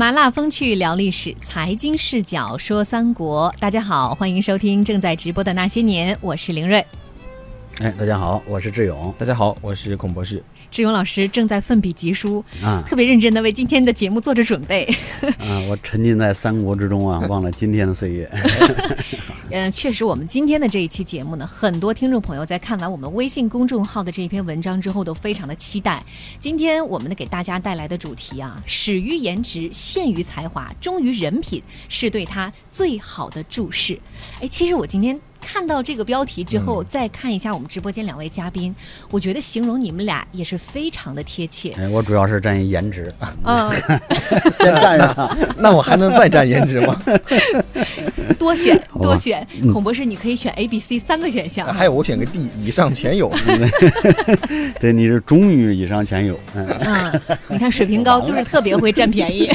麻辣风趣聊历史，财经视角说三国。大家好，欢迎收听正在直播的那些年，我是林睿。哎，大家好，我是志勇。大家好，我是孔博士。志勇老师正在奋笔疾书啊，特别认真的为今天的节目做着准备。啊，我沉浸在三国之中啊，忘了今天的岁月。嗯，确实，我们今天的这一期节目呢，很多听众朋友在看完我们微信公众号的这一篇文章之后，都非常的期待。今天我们呢给大家带来的主题啊，始于颜值，陷于才华，忠于人品，是对他最好的注释。哎，其实我今天。看到这个标题之后，再看一下我们直播间两位嘉宾，我觉得形容你们俩也是非常的贴切。哎，我主要是占颜值嗯，先占上，那我还能再占颜值吗？多选多选，孔博士你可以选 A、B、C 三个选项。还有我选个 D，以上全有。对，你是终于以上全有。嗯，你看水平高，就是特别会占便宜。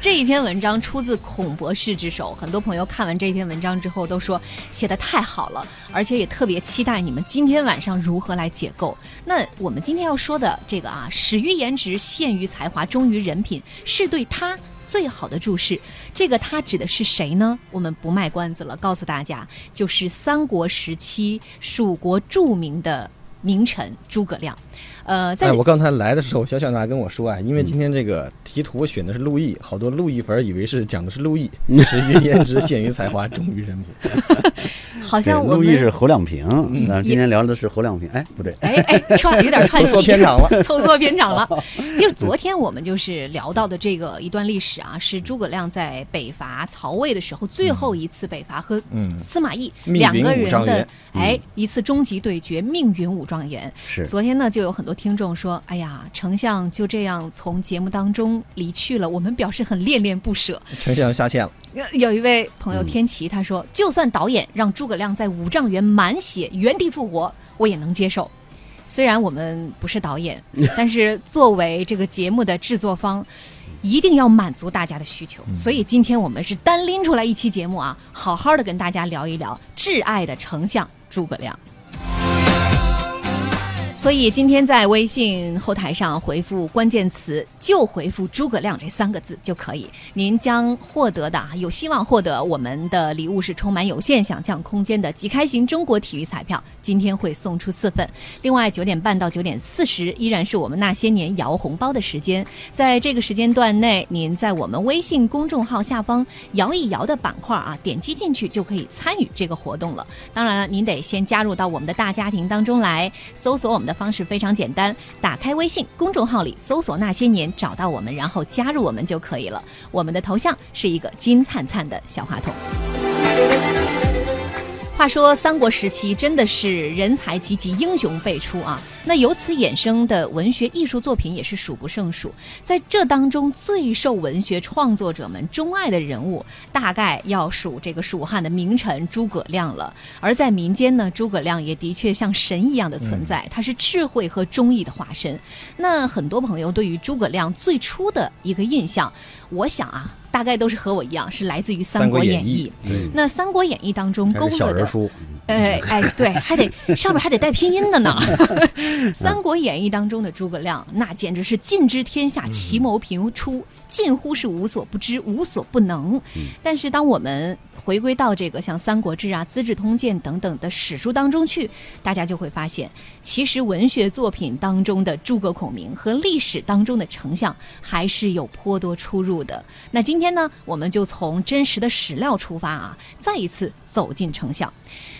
这一篇文章出自孔博士之手，很多朋友看完这篇文章之后都说写的。太好了，而且也特别期待你们今天晚上如何来解构。那我们今天要说的这个啊，始于颜值，陷于才华，忠于人品，是对他最好的注释。这个他指的是谁呢？我们不卖关子了，告诉大家，就是三国时期蜀国著名的名臣诸葛亮。呃，在我刚才来的时候，小小娜跟我说啊，因为今天这个题图选的是陆毅，好多陆毅粉以为是讲的是陆毅，始于颜值，陷于才华，忠于人品。好像我陆毅是侯亮平，啊，今天聊的是侯亮平，哎，不对，哎哎，串有点 串戏，凑错片场了，凑错片场了。就是昨天我们就是聊到的这个一段历史啊，是诸葛亮在北伐曹魏的时候最后一次北伐和司马懿两个人的哎一次终极对决，命运武状元。是昨天呢，就有很多。听众说：“哎呀，丞相就这样从节目当中离去了，我们表示很恋恋不舍。”丞相下线了。有一位朋友天琪他说：“就算导演让诸葛亮在五丈原满血原地复活，我也能接受。虽然我们不是导演，但是作为这个节目的制作方，一定要满足大家的需求。所以今天我们是单拎出来一期节目啊，好好的跟大家聊一聊挚爱的丞相诸葛亮。”所以今天在微信后台上回复关键词，就回复“诸葛亮”这三个字就可以，您将获得的有希望获得我们的礼物是充满有限想象空间的即开型中国体育彩票，今天会送出四份。另外九点半到九点四十依然是我们那些年摇红包的时间，在这个时间段内，您在我们微信公众号下方摇一摇的板块啊，点击进去就可以参与这个活动了。当然了，您得先加入到我们的大家庭当中来，搜索我们。的方式非常简单，打开微信公众号里搜索“那些年”，找到我们，然后加入我们就可以了。我们的头像是一个金灿灿的小话筒。话说三国时期真的是人才济济，英雄辈出啊！那由此衍生的文学艺术作品也是数不胜数。在这当中，最受文学创作者们钟爱的人物，大概要数这个蜀汉的名臣诸葛亮了。而在民间呢，诸葛亮也的确像神一样的存在，他是智慧和忠义的化身。那很多朋友对于诸葛亮最初的一个印象，我想啊。大概都是和我一样，是来自于《三国演义》。那《三国演义》当中勾勒的，哎哎，对，还得上面还得带拼音的呢。《三国演义》当中的诸葛亮，那简直是尽知天下，奇谋频出，近乎是无所不知，无所不能。但是当我们回归到这个像《三国志》啊、《资治通鉴》等等的史书当中去，大家就会发现，其实文学作品当中的诸葛孔明和历史当中的丞相还是有颇多出入的。那今天呢，我们就从真实的史料出发啊，再一次走进丞相。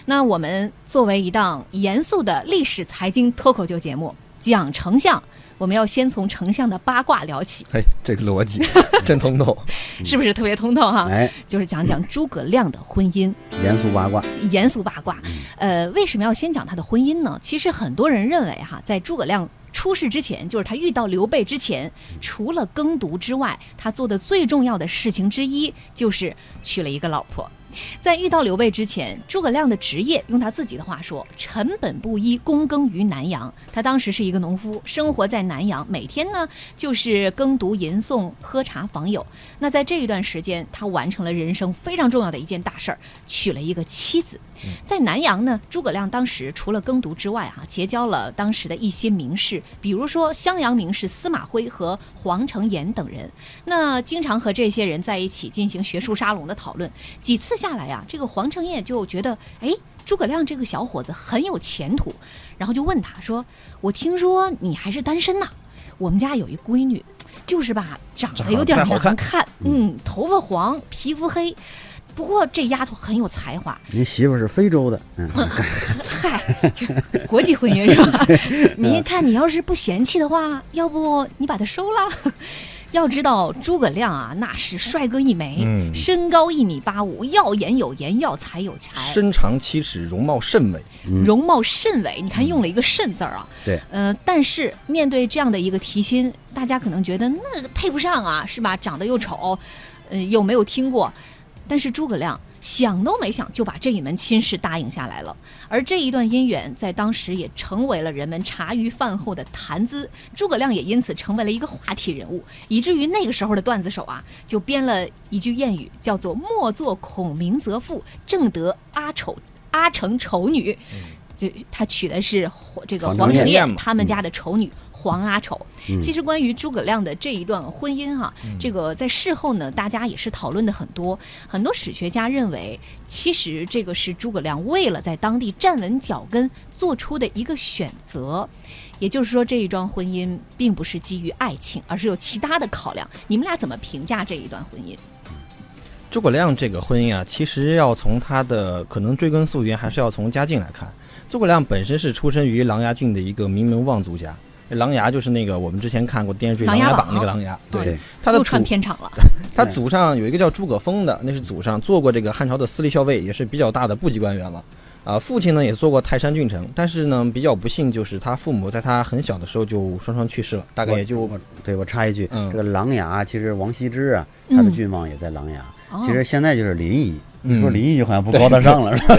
那我们作为一档严肃的历史财经脱口秀节目，讲丞相。我们要先从丞相的八卦聊起。嘿，这个逻辑 真通透，是不是特别通透哈？哎，就是讲讲诸葛亮的婚姻。严肃八卦。严肃八卦。呃，为什么要先讲他的婚姻呢？其实很多人认为哈，在诸葛亮出事之前，就是他遇到刘备之前，除了耕读之外，他做的最重要的事情之一就是娶了一个老婆。在遇到刘备之前，诸葛亮的职业用他自己的话说，臣本布衣，躬耕于南阳。他当时是一个农夫，生活在南阳，每天呢就是耕读吟诵、喝茶访友。那在这一段时间，他完成了人生非常重要的一件大事儿，娶了一个妻子。在南阳呢，诸葛亮当时除了耕读之外，哈，结交了当时的一些名士，比如说襄阳名士司马徽和黄承彦等人。那经常和这些人在一起进行学术沙龙的讨论。几次下来呀、这个黄承彦就觉得，哎，诸葛亮这个小伙子很有前途，然后就问他说：“我听说你还是单身呐、我们家有一闺女，就是吧，长得有点难看，嗯，头发黄，皮肤黑。”不过这丫头很有才华，您媳妇是非洲的，嗯，嗨，这国际婚姻是吧？你看，你要是不嫌弃的话，要不你把她收了？要知道诸葛亮啊，那是帅哥一枚，嗯身高一米八五，要颜有颜，要才有才，身长七尺，容貌甚美。容貌甚伟。你看用了一个“甚”字儿啊。对，呃，但是面对这样的一个提亲，大家可能觉得那配不上啊，是吧？长得又丑，呃，又没有听过。但是诸葛亮想都没想就把这一门亲事答应下来了，而这一段姻缘在当时也成为了人们茶余饭后的谈资，诸葛亮也因此成为了一个话题人物，以至于那个时候的段子手啊，就编了一句谚语，叫做“莫做孔明则父，正得阿丑阿成丑女”。就他娶的是这个黄承彦他们家的丑女。黄阿丑，嗯其实关于诸葛亮的这一段婚姻哈、这个在事后呢，大家也是讨论的很多。很多史学家认为，其实这个是诸葛亮为了在当地站稳脚跟做出的一个选择。也就是说，这一桩婚姻并不是基于爱情，而是有其他的考量。你们俩怎么评价这一段婚姻？诸葛亮这个婚姻啊，其实要从他的可能追根溯源，还是要从家境来看。诸葛亮本身是出生于琅琊郡的一个名门望族家，琅琊就是那个我们之前看过电视剧《琅琊榜》那个狼牙，对，他的串片场了。他祖上有一个叫诸葛丰的，那是祖上做过这个汉朝的司隶校尉，也是比较大的部级官员了。啊，父亲呢也做过泰山郡丞，但是呢比较不幸，就是他父母在他很小的时候就双双去世了，大概也就我对我插一句，嗯这个琅琊其实王羲之啊，他的嗯郡望也在琅琊。哦其实现在就是临沂，嗯你说临沂就好像不高大上了，是吧？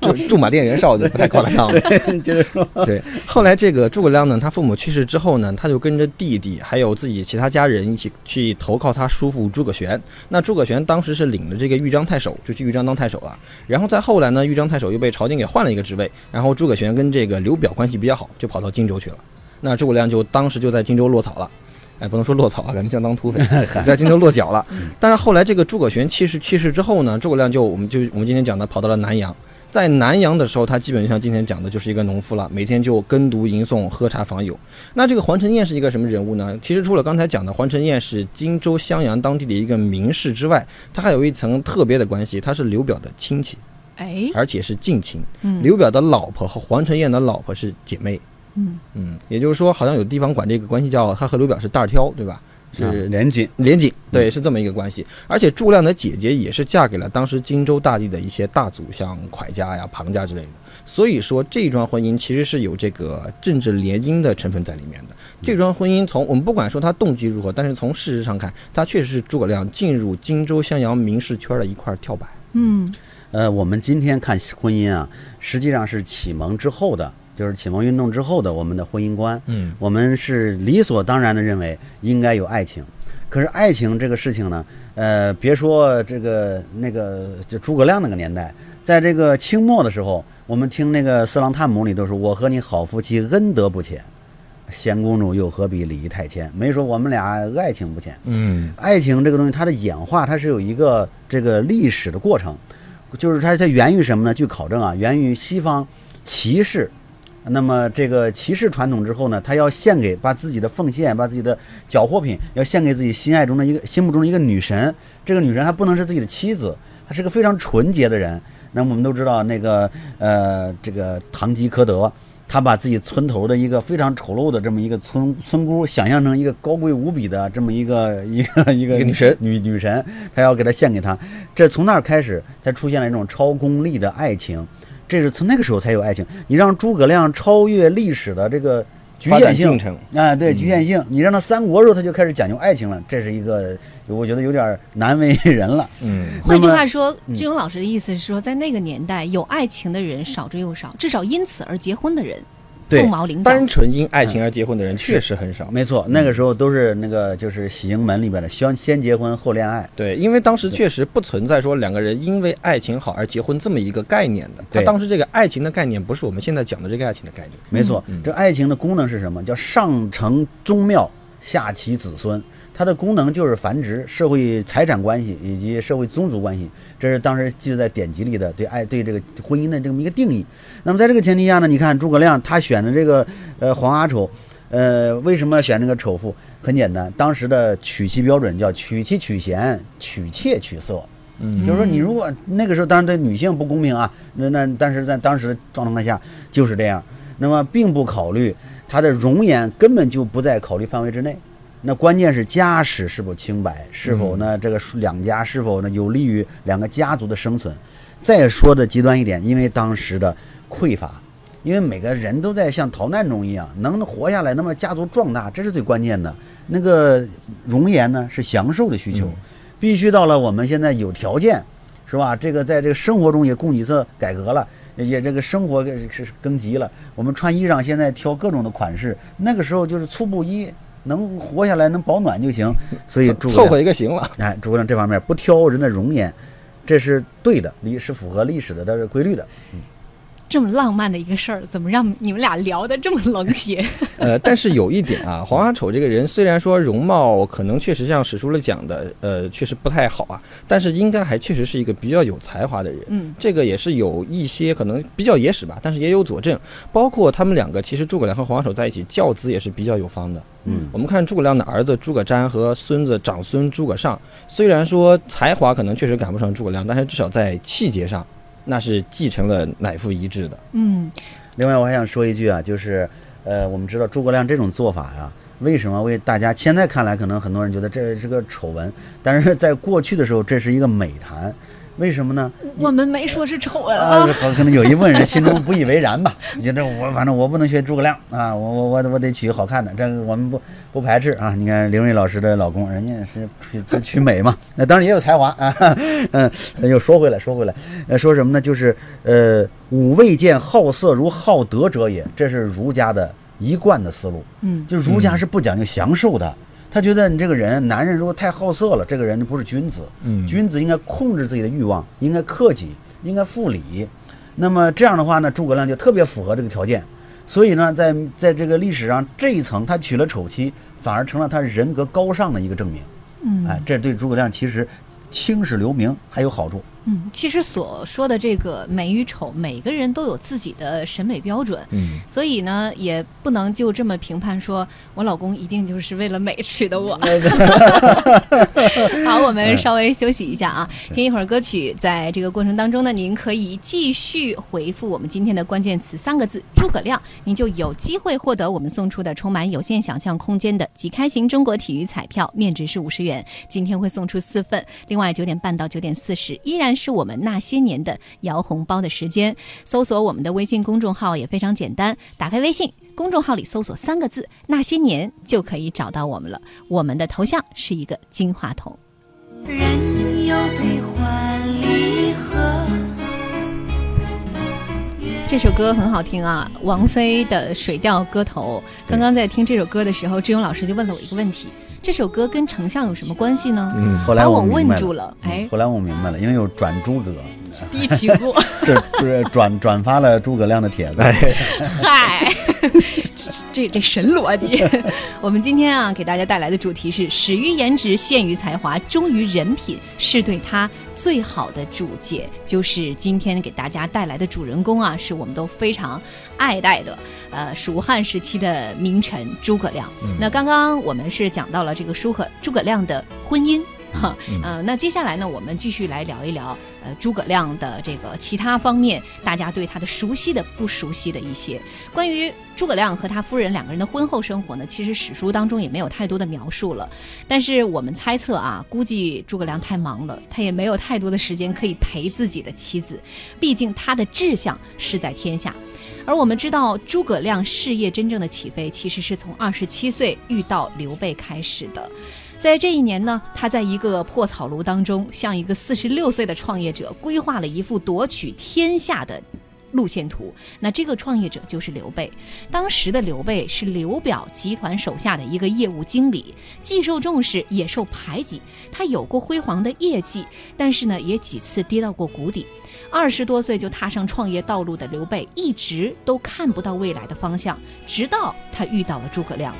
驻驻马店袁绍就不太高大上了。接着 说，对，后来这个诸葛亮呢，他父母去世之后呢，他就跟着弟弟还有自己其他家人一起去投靠他叔父诸葛玄。那诸葛玄当时是领着这个豫章太守，就去豫章当太守了。然后再后来呢，豫章太守又被朝廷给换了一个职位，然后诸葛玄跟这个刘表关系比较好，就跑到荆州去了。那诸葛亮就当时就在荆州落草了。哎，不能说落草啊，感觉像当土匪，在荆州落脚了。但是后来这个诸葛玄去世去世之后呢，诸葛亮就我们就我们今天讲的跑到了南阳。在南阳的时候，他基本就像今天讲的，就是一个农夫了，每天就耕读吟诵、喝茶访友。那这个黄承彦是一个什么人物呢？其实除了刚才讲的黄承彦是荆州襄阳当地的一个名士之外，他还有一层特别的关系，他是刘表的亲戚，哎，而且是近亲。嗯刘表的老婆和黄承彦的老婆是姐妹。嗯嗯嗯，也就是说，好像有地方管这个关系叫他和刘表是大儿挑，对吧？啊是连锦，连锦，对，是这么一个关系。而且诸葛亮的姐姐也是嫁给了当时荆州大地的一些大族，像蒯家呀、庞家之类的。所以说，这桩婚姻其实是有这个政治联姻的成分在里面的。这桩婚姻从我们不管说他动机如何，但是从事实上看，他确实是诸葛亮进入荆州襄阳名士圈的一块跳板。嗯呃，我们今天看婚姻啊，实际上是启蒙之后的，就是启蒙运动之后的我们的婚姻观。嗯我们是理所当然的认为应该有爱情，可是爱情这个事情呢，呃，别说这个那个就诸葛亮那个年代，在这个清末的时候，我们听那个《四郎探母》里都说：“我和你好夫妻，恩德不浅。”贤公主又何必礼仪太谦？没说我们俩爱情不浅。嗯爱情这个东西，它的演化，它是有一个这个历史的过程，就是它它源于什么呢？据考证啊，源于西方骑士。那么这个骑士传统之后呢，他要献给把自己的奉献，把自己的缴获品要献给自己心爱中的一个心目中的一个女神。这个女神还不能是自己的妻子，她是个非常纯洁的人。那么我们都知道，那个呃，这个堂吉诃德，他把自己村头的一个非常丑陋的这么一个村村姑，想象成一个高贵无比的这么一个一个一个一个女神女 女神，他要给她献给她。这从那儿开始，才出现了一种超功利的爱情。这是从那个时候才有爱情。你让诸葛亮超越历史的这个局限性。啊，对嗯局限性。你让他三国时候他就开始讲究爱情了，这是一个我觉得有点难为人了。嗯，换句话说，嗯志勇老师的意思是说，在那个年代，有爱情的人少之又少，至少因此而结婚的人对凤毛麟角。单纯因爱情而结婚的人确实很少。没错，那个时候都是那个就是喜迎门里边的，先先结婚后恋爱。对，因为当时确实不存在说两个人因为爱情好而结婚这么一个概念的。他当时这个爱情的概念不是我们现在讲的这个爱情的概念。没错，嗯这爱情的功能是什么？叫上承宗庙，下启子孙。它的功能就是繁殖、社会财产关系以及社会宗族关系，这是当时记载在典籍里的对爱对这个婚姻的这么一个定义。那么在这个前提下呢，你看诸葛亮他选的这个呃黄阿丑，呃为什么选这个丑妇？很简单，当时的娶妻标准叫娶妻娶贤，娶妾娶色。嗯就是说，你如果那个时候当然对女性不公平啊，那那但是在当时的状况下就是这样，那么并不考虑她的容颜根本就不在考虑范围之内。那关键是家史是否清白，是否呢这个两家是否呢有利于两个家族的生存。再说的极端一点，因为当时的匮乏，因为每个人都在像逃难中一样，能活下来，那么家族壮大，这是最关键的。那个容颜呢是享受的需求，嗯必须到了我们现在有条件，是吧？这个在这个生活中也供给侧改革了，也这个生活是更急了。我们穿衣裳现在挑各种的款式，那个时候就是粗布衣，能活下来能保暖就行。所以凑合一个行了。哎，诸葛亮这方面不挑人的容颜，这是对的，历是符合历史的这是规律的。这么浪漫的一个事儿，怎么让你们俩聊得这么冷血？呃，但是有一点啊，黄阿丑这个人虽然说容貌可能确实像史书里讲的，呃，确实不太好啊，但是应该还确实是一个比较有才华的人。嗯，这个也是有一些可能比较野史吧，但是也有佐证。包括他们两个，其实诸葛亮和黄阿丑在一起，教子也是比较有方的。嗯我们看诸葛亮的儿子诸葛瞻和孙子长孙诸葛尚，虽然说才华可能确实赶不上诸葛亮，但是至少在气节上，那是继承了乃父遗志的。嗯，另外，我还想说一句啊，就是呃，我们知道诸葛亮这种做法呀，为什么为大家现在看来可能很多人觉得这是个丑闻，但是在过去的时候这是一个美谈，为什么呢？我们没说是丑闻啊，啊。好可能有一部分人心中不以为然吧，觉得我反正我不能学诸葛亮啊，我我我我得娶好看的，这个我们不不排斥啊。你看林瑞老师的老公，人家是娶娶美嘛，那当然也有才华啊。嗯，又说回来说回来，呃，说什么呢？就是呃，吾未见好色如好德者也，这是儒家的一贯的思路。嗯，就儒家是不讲究享受的，他觉得你这个人，男人如果太好色了，这个人就不是君子。嗯君子应该控制自己的欲望，应该克己，应该复礼。那么这样的话呢，诸葛亮就特别符合这个条件。所以呢，在在这个历史上这一层，他娶了丑妻，反而成了他人格高尚的一个证明。嗯哎，这对诸葛亮其实青史留名还有好处。嗯，其实所说的这个美与丑，每个人都有自己的审美标准。嗯，所以呢，也不能就这么评判说，我老公一定就是为了美 娶的我。好，我们稍微休息一下啊，听一会儿歌曲。在这个过程当中呢，您可以继续回复我们今天的关键词三个字“诸葛亮”，您就有机会获得我们送出的充满有限想象空间的即开型中国体育彩票，面值是五十元。今天会送出四份。另外，九点半到九点四十依然是我们那些年的摇红包的时间。搜索我们的微信公众号也非常简单，打开微信。公众号里搜索三个字“那些年”就可以找到我们了。我们的头像是一个金话筒。人有悲欢这首歌很好听啊，王菲的《水调歌头》。刚刚在听这首歌的时候，志勇老师就问了我一个问题：这首歌跟丞相有什么关系呢？嗯，后来把我问住了哎嗯后来我明白了，因为有转诸葛，低起过，这是转转发了诸葛亮的帖子。嗨，这这神逻辑。我们今天啊，给大家带来的主题是“始于颜值，陷于才华，忠于人品”，是对他最好的主解。就是今天给大家带来的主人公啊，是我们都非常爱戴的，呃，蜀汉时期的名臣诸葛亮。那刚刚我们是讲到了这个诸葛诸葛亮的婚姻。哈，嗯呃，那接下来呢，我们继续来聊一聊，呃，诸葛亮的这个其他方面，大家对他的熟悉的、不熟悉的一些关于诸葛亮和他夫人两个人的婚后生活呢，其实史书当中也没有太多的描述了。但是我们猜测啊，估计诸葛亮太忙了，他也没有太多的时间可以陪自己的妻子，毕竟他的志向是在天下。而我们知道，诸葛亮事业真正的起飞，其实是从二十七岁遇到刘备开始的。在这一年呢，他在一个破草庐当中，向一个四十六岁的创业者，规划了一幅夺取天下的路线图。那这个创业者就是刘备。当时的刘备是刘表集团手下的一个业务经理，既受重视，也受排挤。他有过辉煌的业绩，但是呢，也几次跌到过谷底。二十多岁就踏上创业道路的刘备，一直都看不到未来的方向，直到他遇到了诸葛亮。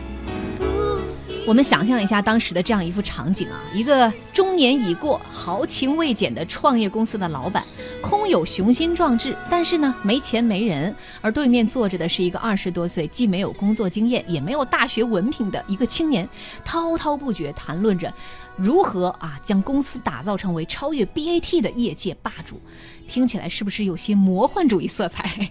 我们想象一下当时的这样一幅场景啊，一个中年已过、豪情未减的创业公司的老板，空有雄心壮志，但是呢没钱没人，而对面坐着的是一个二十多岁，既没有工作经验，也没有大学文凭的一个青年，滔滔不绝谈论着如何啊将公司打造成为超越 BAT 的业界霸主，听起来是不是有些魔幻主义色彩？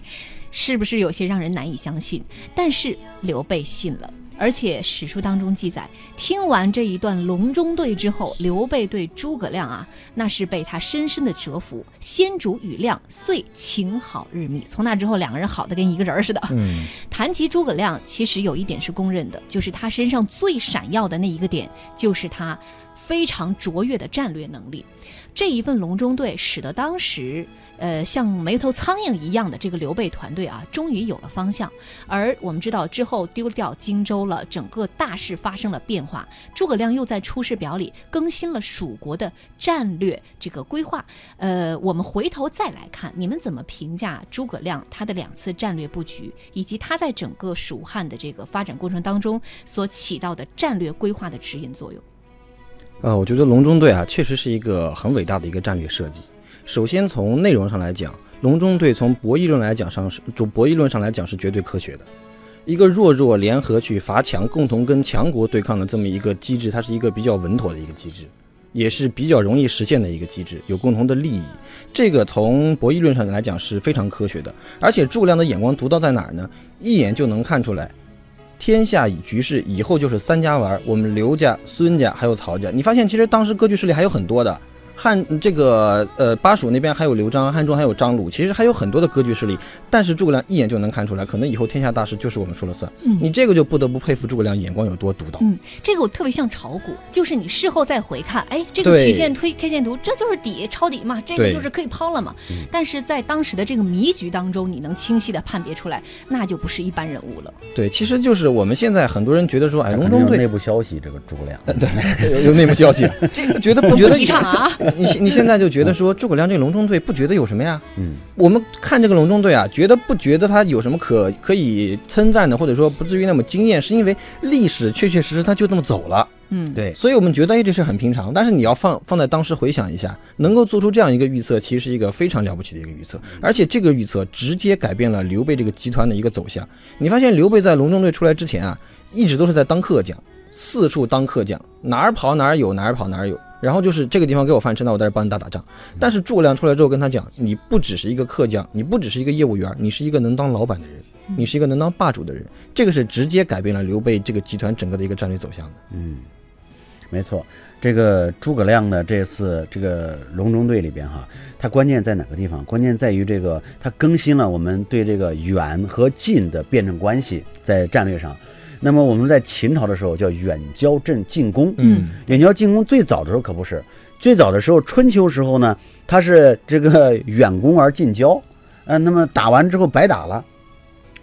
是不是有些让人难以相信？但是刘备信了。而且史书当中记载，听完这一段隆中对之后，刘备对诸葛亮啊，那是被他深深的折服。先主与亮遂情好日密，从那之后，两个人好的跟一个人似的。嗯，谈及诸葛亮，其实有一点是公认的，就是他身上最闪耀的那一个点，就是他非常卓越的战略能力。这一份隆中对，使得当时。呃，像没头苍蝇一样的这个刘备团队啊，终于有了方向。而我们知道之后丢掉荆州了，整个大势发生了变化。诸葛亮又在出师表里更新了蜀国的战略这个规划。呃，我们回头再来看，你们怎么评价诸葛亮他的两次战略布局，以及他在整个蜀汉的这个发展过程当中所起到的战略规划的指引作用？呃，我觉得隆中对啊，确实是一个很伟大的一个战略设计。首先从内容上来讲，隆中对从博弈论来讲上是，就博弈论上来讲是绝对科学的。一个弱弱联合去伐强，共同跟强国对抗的这么一个机制，它是一个比较稳妥的一个机制，也是比较容易实现的一个机制，有共同的利益。这个从博弈论上来讲是非常科学的。而且诸葛亮的眼光独到在哪儿呢？一眼就能看出来，天下以局势以后就是三家玩，我们刘家、孙家还有曹家。你发现其实当时割据势力还有很多的。汉这个呃巴蜀那边还有刘璋，汉中还有张鲁，其实还有很多的割据势力，但是诸葛亮一眼就能看出来，可能以后天下大事就是我们说了算。嗯你这个就不得不佩服诸葛亮眼光有多独到。嗯，这个我特别像炒股，就是你事后再回看，哎，这个曲线推 K 线图，这就是底抄底嘛，这个就是可以抛了嘛。嗯但是在当时的这个迷局当中，你能清晰的判别出来，那就不是一般人物了。对，其实就是我们现在很多人觉得说，哎，隆中对内部消息，这个诸葛亮。对有有内部消息，这觉得不觉得不提倡啊？你你现在就觉得说诸葛亮这个隆中对不觉得有什么呀？嗯，我们看这个隆中对啊，觉得不觉得他有什么可可以称赞的，或者说不至于那么惊艳，是因为历史确确实实他就这么走了。嗯，对，所以我们觉得哎这事很平常，但是你要放放在当时回想一下，能够做出这样一个预测，其实是一个非常了不起的一个预测，而且这个预测直接改变了刘备这个集团的一个走向。你发现刘备在隆中对出来之前啊，一直都是在当客将，四处当客将，哪儿跑哪儿有，哪儿跑哪儿有。然后就是这个地方给我饭吃，那我在这帮你打打仗。但是诸葛亮出来之后跟他讲，你不只是一个客将，你不只是一个业务员，你是一个能当老板的人，你是一个能当霸主的人。这个是直接改变了刘备这个集团整个的一个战略走向的。嗯，没错，这个诸葛亮呢，这次这个隆中对里边哈，他关键在哪个地方？关键在于这个他更新了我们对这个远和近的辩证关系在战略上。那么我们在秦朝的时候叫远交镇近攻，嗯远交近攻最早的时候可不是，最早的时候春秋时候呢，它是这个远攻而近交，呃，那么打完之后白打了。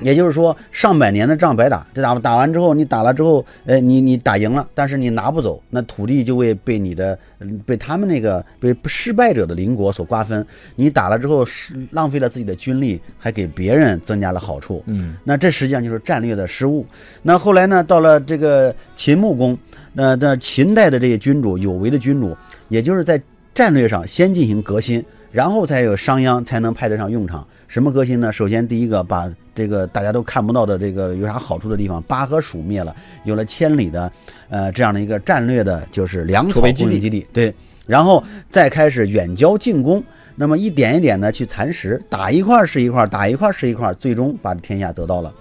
也就是说，上百年的仗白打，这打打完之后，你打了之后，呃，你你打赢了，但是你拿不走，那土地就会被你的，嗯被他们那个被失败者的邻国所瓜分。你打了之后，是浪费了自己的军力，还给别人增加了好处。嗯，那这实际上就是战略的失误。那后来呢，到了这个秦穆公，那那秦代的这些君主，有为的君主，也就是在战略上先进行革新，然后才有商鞅才能派得上用场。什么革新呢？首先第一个把这个大家都看不到的这个有啥好处的地方，巴和蜀灭了，有了千里的呃这样的一个战略的，就是粮草供应基地。对，然后再开始远交近攻。那么一点一点的去蚕食，打一块儿是一块儿，打一块儿是一块儿，最终把天下得到了。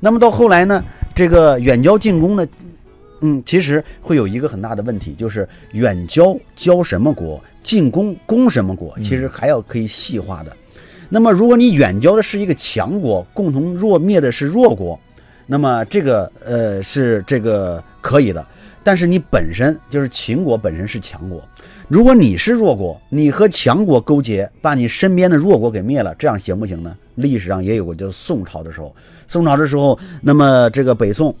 那么到后来呢，这个远交近攻呢，嗯，其实会有一个很大的问题，就是远交交什么国，进攻攻什么国，其实还要可以细化的。那么如果你远交的是一个强国，共同弱灭的是弱国，那么这个呃是这个可以的。但是你本身就是秦国本身是强国，如果你是弱国，你和强国勾结，把你身边的弱国给灭了，这样行不行呢？历史上也有过，就是宋朝的时候，宋朝的时候，那么这个北宋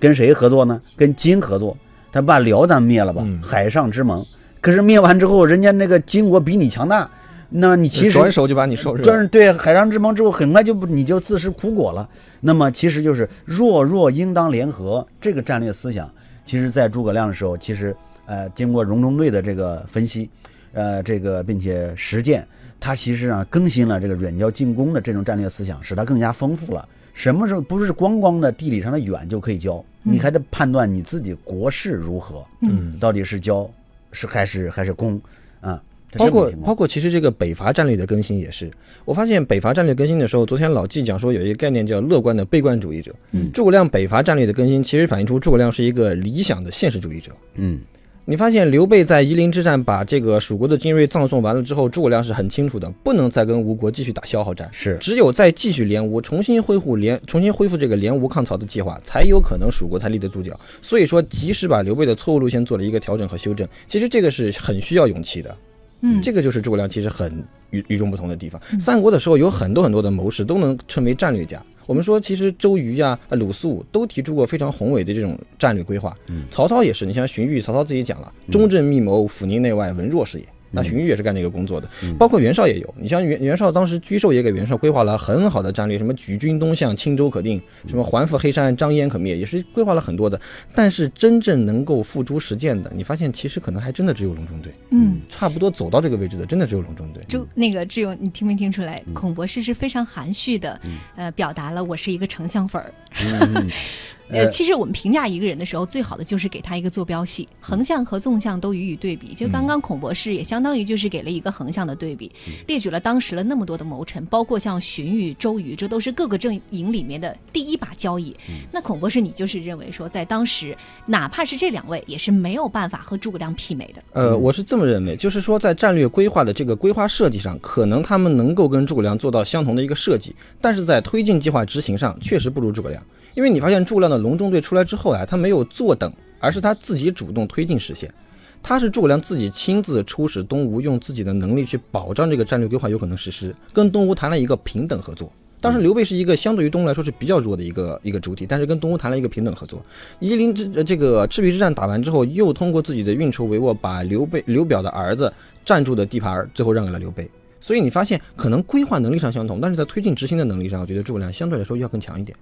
跟谁合作呢？跟金合作，他把辽咱灭了吧，嗯海上之盟。可是灭完之后，人家那个金国比你强大，那你其实转手就把你收拾了。转是对海上之盟之后，很快就不你就自食苦果了。那么其实就是弱弱应当联合这个战略思想，其实在诸葛亮的时候，其实呃经过荣中队的这个分析，呃这个并且实践，他其实啊更新了这个远交近攻的这种战略思想，使它更加丰富了。什么时候不是光光的地理上的远就可以交？你还得判断你自己国势如何，嗯，到底是交是还是还是攻包括包括其实这个北伐战略的更新也是，我发现北伐战略更新的时候，昨天老纪讲说有一个概念叫乐观的悲观主义者。嗯诸葛亮北伐战略的更新，其实反映出诸葛亮是一个理想的现实主义者。嗯你发现刘备在夷陵之战把这个蜀国的精锐葬送完了之后，诸葛亮是很清楚的，不能再跟吴国继续打消耗战，是只有再继续联吴，重新恢复联，重新恢复这个联吴抗曹的计划，才有可能蜀国才立得住脚。所以说，及时把刘备的错误路线做了一个调整和修正，其实这个是很需要勇气的。嗯这个就是诸葛亮其实很与与众不同的地方。三国的时候有很多很多的谋士都能称为战略家。我们说，其实周瑜呀、呃鲁肃都提出过非常宏伟的这种战略规划。曹操也是，你像荀彧，曹操自己讲了，中正密谋，抚宁内外，文弱是也。那荀彧也是干这个工作的，包括袁绍也有。你像袁袁绍当时沮授也给袁绍规划了很好的战略，什么举军东向，青州可定，什么环复黑山，张燕可灭，也是规划了很多的。但是真正能够付诸实践的，你发现其实可能还真的只有隆中对。嗯，差不多走到这个位置的，真的只有隆中对。就那个志勇，你听没听出来？孔博士是非常含蓄的，呃，表达了我是一个丞相粉儿。呃其实我们评价一个人的时候，最好的就是给他一个坐标系，横向和纵向都予以对比。就刚刚孔博士也相当于就是给了一个横向的对比，列举了当时了那么多的谋臣，包括像荀彧、周瑜，这都是各个阵营里面的第一把交椅。那孔博士，你就是认为说，在当时，哪怕是这两位，也是没有办法和诸葛亮媲美的。呃，我是这么认为，就是说在战略规划的这个规划设计上，可能他们能够跟诸葛亮做到相同的一个设计，但是在推进计划执行上，确实不如诸葛亮。因为你发现诸葛亮的隆中队出来之后啊、他没有坐等，而是他自己主动推进实现。他是诸葛亮自己亲自出使东吴，用自己的能力去保障这个战略规划有可能实施，跟东吴谈了一个平等合作。当时刘备是一个相对于东吴来说是比较弱的一个一个主体，但是跟东吴谈了一个平等合作。夷陵之呃这个赤壁之战打完之后，又通过自己的运筹帷幄，把刘备刘表的儿子占住的地盘最后让给了刘备。所以你发现可能规划能力上相同，但是在推进执行的能力上，我觉得诸葛亮相对来说要更强一点。